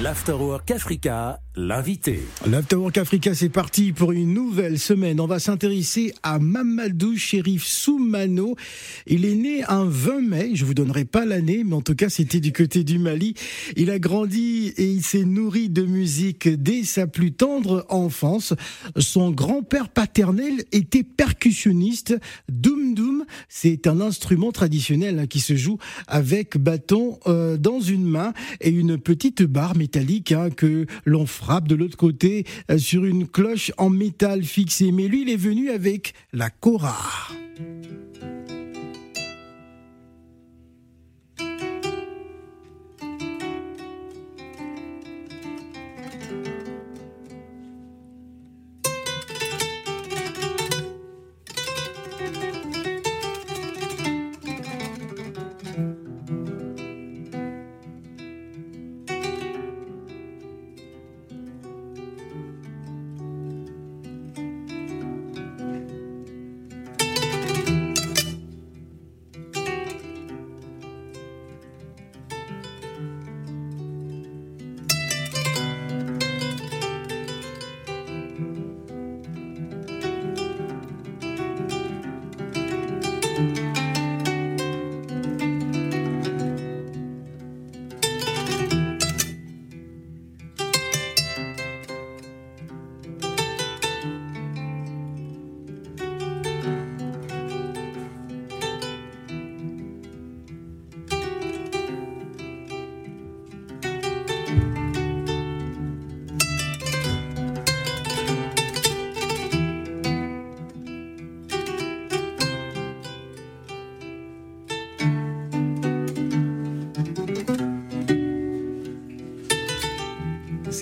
L'Afterwork Africa, l'invité. L'Afterwork Africa, c'est parti pour une nouvelle semaine. On va s'intéresser à Mamadou Chérif Soumano. Il est né un 20 mai, je vous donnerai pas l'année, mais en tout cas, c'était du côté du Mali. Il a grandi et il s'est nourri de musique dès sa plus tendre enfance. Son grand-père paternel était percussionniste. Doum Doum, c'est un instrument traditionnel hein, qui se joue avec bâton euh, dans une main et une petite barre métallique hein, que l'on frappe de l'autre côté euh, sur une cloche en métal fixé. Mais lui, il est venu avec la Cora.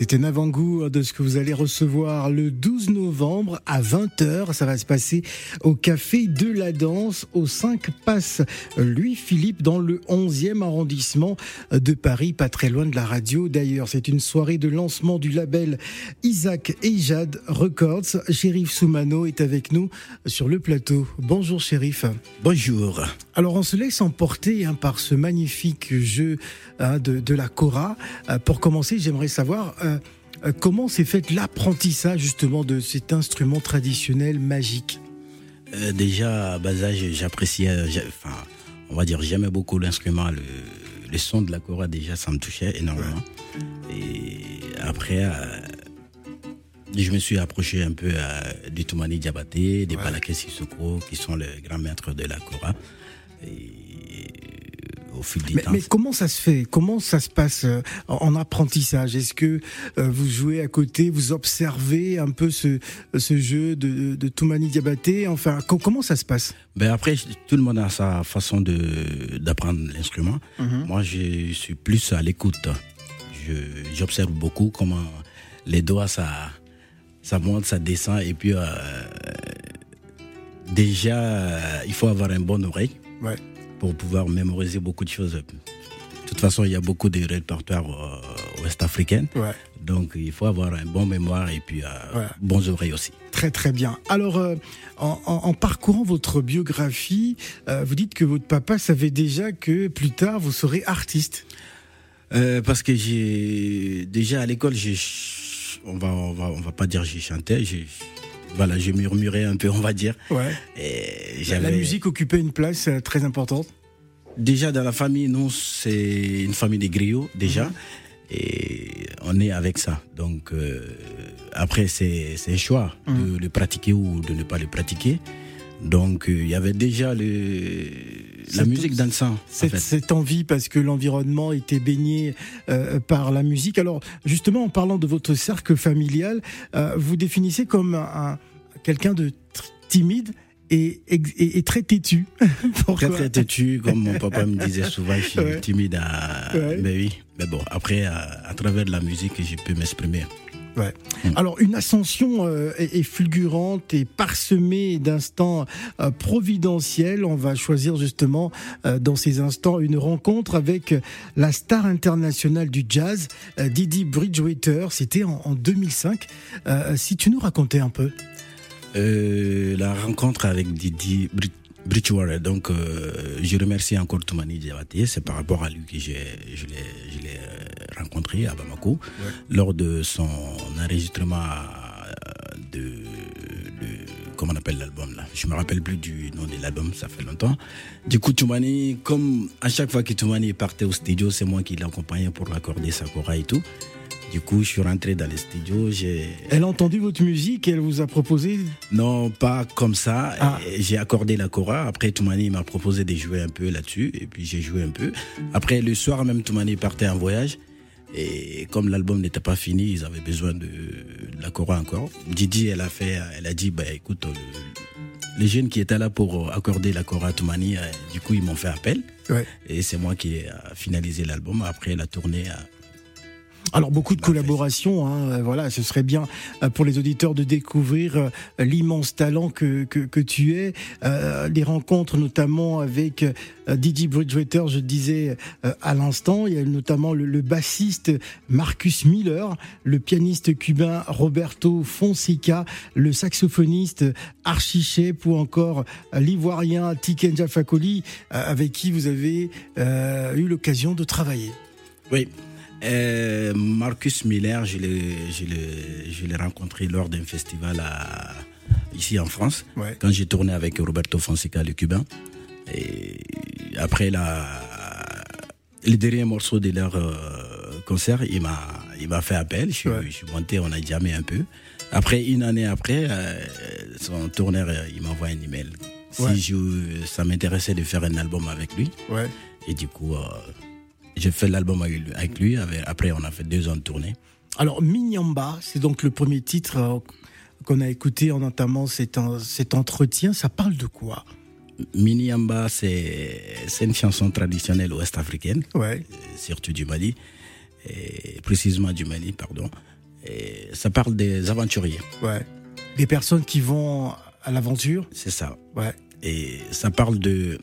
C'est un avant-goût de ce que vous allez recevoir le 12 novembre à 20h. Ça va se passer au Café de la Danse au 5 Passe Louis-Philippe dans le 11e arrondissement de Paris, pas très loin de la radio d'ailleurs. C'est une soirée de lancement du label Isaac et Jade Records. Shérif Soumano est avec nous sur le plateau. Bonjour Shérif. Bonjour. Alors on se laisse emporter hein, par ce magnifique jeu hein, de, de, la Cora. Euh, pour commencer, j'aimerais savoir euh, comment s'est fait l'apprentissage justement de cet instrument traditionnel magique? Euh, Déjà, à bas âge, j'appréciais, enfin, on va dire, j'aimais beaucoup l'instrument, le, le, son de la cora, déjà, ça me touchait énormément. Ouais. Et après, euh, je me suis approché un peu euh, du Toumani Diabaté, des ouais. Balaké Sissoko, qui sont les grands maîtres de la cora. Et au fil du mais, temps. mais comment ça se fait? Comment ça se passe euh, en, en apprentissage? Est-ce que euh, vous jouez à côté, vous observez un peu ce, ce jeu de, de Toumani Diabaté? Enfin, co comment ça se passe? Ben Après, tout le monde a sa façon d'apprendre l'instrument. -hmm. Moi, je suis plus à l'écoute. J'observe beaucoup comment les doigts, ça, ça monte, ça descend. Et puis, euh, déjà, il faut avoir une bonne oreille. Ouais pour pouvoir mémoriser beaucoup de choses. De toute façon, il y a beaucoup de répertoires euh, ouest-africains. Ouais. Donc, il faut avoir un bon mémoire et puis euh, ouais. bons oreilles aussi. Très, très bien. Alors, euh, en, parcourant votre biographie, vous dites que votre papa savait déjà que plus tard, vous serez artiste. parce que j'ai déjà à l'école, on va, on va, on va pas dire j'ai chanté, j'ai voilà, j'ai murmuré un peu, on va dire. Ouais. Et la musique occupait une place très importante. Déjà dans la famille, nous c'est une famille des griots déjà, -hmm. et on est avec ça. Donc euh, après c'est un choix -hmm. de le pratiquer ou de ne pas le pratiquer. Donc il euh, y avait déjà le la musique dans le sang. Cette, en fait. cette envie, parce que l'environnement était baigné euh, par la musique. Alors, justement, en parlant de votre cercle familial, euh, vous définissez comme un, un quelqu'un de timide. Et, et, et, très têtu. très très têtu, comme mon papa me disait souvent, je suis ouais. timide à... Ouais. Mais oui, mais bon, après, à, à travers la musique, je peux m'exprimer. Alors une ascension euh, est, est, fulgurante et parsemée d'instants euh, providentiels. On va choisir justement euh, dans ces instants une rencontre avec la star internationale du jazz, Didi Bridgewater. C'était en, en, 2005. si tu nous racontais un peu. la rencontre avec Didi Bridgewater. Donc, euh, je remercie encore Toumani Diabaté. C'est par rapport à lui que je l'ai, euh, rencontré à Bamako lors de son enregistrement euh, de, de comment on appelle l'album là? Je me rappelle plus du nom de l'album, ça fait longtemps. Du coup, Toumani, comme à chaque fois que Toumani partait au studio, c'est moi qui l'accompagnais pour accorder sa chora et tout. Du coup, je suis rentré dans les studios. Elle a entendu votre musique et elle vous a proposé Non, pas comme ça. Ah. J'ai accordé la chora. Après, Toumani m'a proposé de jouer un peu là-dessus. Et puis, j'ai joué un peu. Après, le soir même, Toumani partait en voyage. Et comme l'album n'était pas fini, ils avaient besoin de, de la chora encore. Didi, elle a fait, elle a dit, bah, écoute, le- les jeunes qui étaient là pour accorder la chora à Toumani, euh, du coup, ils m'ont fait appel. Ouais. Et c'est moi qui ai euh, finalisé l'album. Après, la tournée, euh, Alors beaucoup de Bah, collaborations, hein, euh, voilà, ce serait bien euh, pour les auditeurs de découvrir euh, l'immense talent que, que, que tu es, euh, les rencontres notamment avec Didi Bridgewater, je disais euh, à l'instant, il y a notamment le, le bassiste Marcus Miller, le pianiste cubain Roberto Fonseca, le saxophoniste Archie Shep ou encore l'ivoirien Tikenja Fakoli, avec qui vous avez euh, eu l'occasion de travailler. Oui. Euh, Marcus Miller, je l'ai, rencontré lors d'un festival à, ici en France, Ouais. quand j'ai tourné avec Roberto Fonseca, le cubain. Et après la, le dernier morceau de leur euh, concert, il m'a, fait appel. Je, suis- Ouais. je suis monté, on a jamais un peu. Après, une année après, euh, son tourneur, il m'envoie un email. Si je, ça m'intéressait de faire un album avec lui. Et du coup, j'ai fait l'album avec lui- Après, on a fait deux ans de tournée. Alors, Minyamba, c'est donc le premier titre euh, qu'on a écouté en entamant cet, cet entretien. Ça parle de quoi? Mini Amba, c'est c'est une chanson traditionnelle ouest-africaine, Ouais. euh, surtout du Mali, et précisément du Mali, pardon. Et ça parle des aventuriers, Ouais. Des personnes qui vont à l'aventure. c'est ça. Ouais. Et ça parle de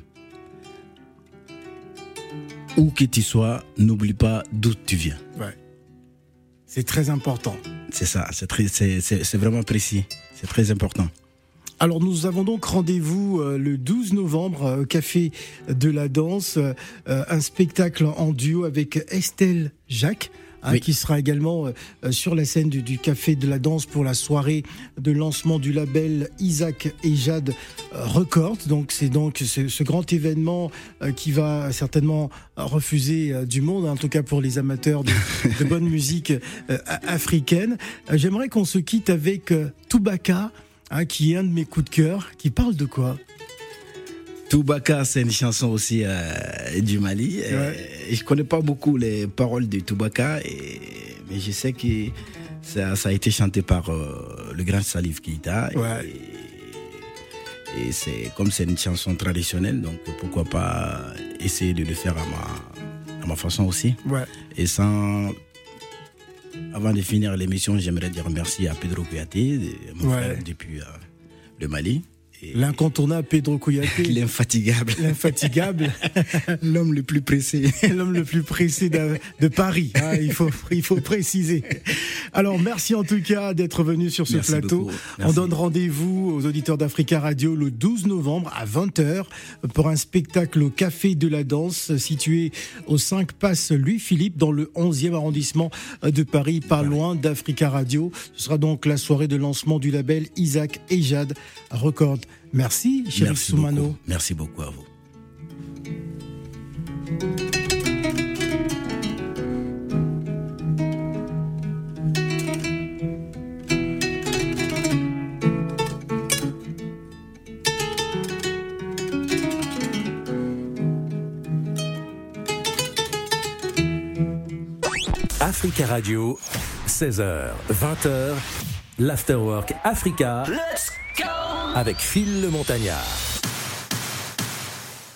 où que tu sois, n'oublie pas d'où tu viens. Ouais. C'est très important. C'est ça, c'est très- c'est c'est- c'est vraiment précis, c'est très important. Alors nous avons donc rendez-vous euh, le 12 novembre euh, au Café de la Danse, euh, un spectacle en duo avec Estelle Jacques. Hein, Oui. qui sera également euh, euh, sur la scène du, du Café de la Danse pour la soirée de lancement du label Isaac et Jade euh, Records. Donc c'est donc ce, ce grand événement qui va certainement refuser du monde, en tout cas pour les amateurs de, de bonne musique africaine. J'aimerais qu'on se quitte avec Toubaka, hein, qui est un de mes coups de cœur, qui parle de quoi? Toubaka, c'est une chanson aussi euh, du Mali. Je connais pas beaucoup les paroles de Toubaka, et, mais je sais que ça, ça a été chanté par euh, le grand Salif Keita. Et- c'est comme c'est une chanson traditionnelle, donc pourquoi pas essayer de le faire à ma, à ma façon aussi. Ouais. Et sans. Avant de finir l'émission, j'aimerais dire merci à Pedro Kouyaté, mon Ouais. frère depuis euh, le Mali. L'incontournable Pedro Kouyaté, L'infatigable. l'infatigable, L'homme le plus pressé. l'homme le plus pressé de, de Paris. hein, il, faut, il faut préciser. Alors, merci en tout cas d'être venu sur ce Merci plateau. On donne rendez-vous aux auditeurs d'Africa Radio le 12 novembre à 20h pour un spectacle au Café de la Danse situé au 5 Passe Louis-Philippe dans le 11e arrondissement de Paris, pas loin d'Africa Radio. Ce sera donc la soirée de lancement du label Isaac et Jade Record. Merci, Chérif Merci Soumano. beaucoup. Merci beaucoup à vous. Africa Radio, 16h, 20h, l'Afterwork Africa. Avec Phil le Montagnard.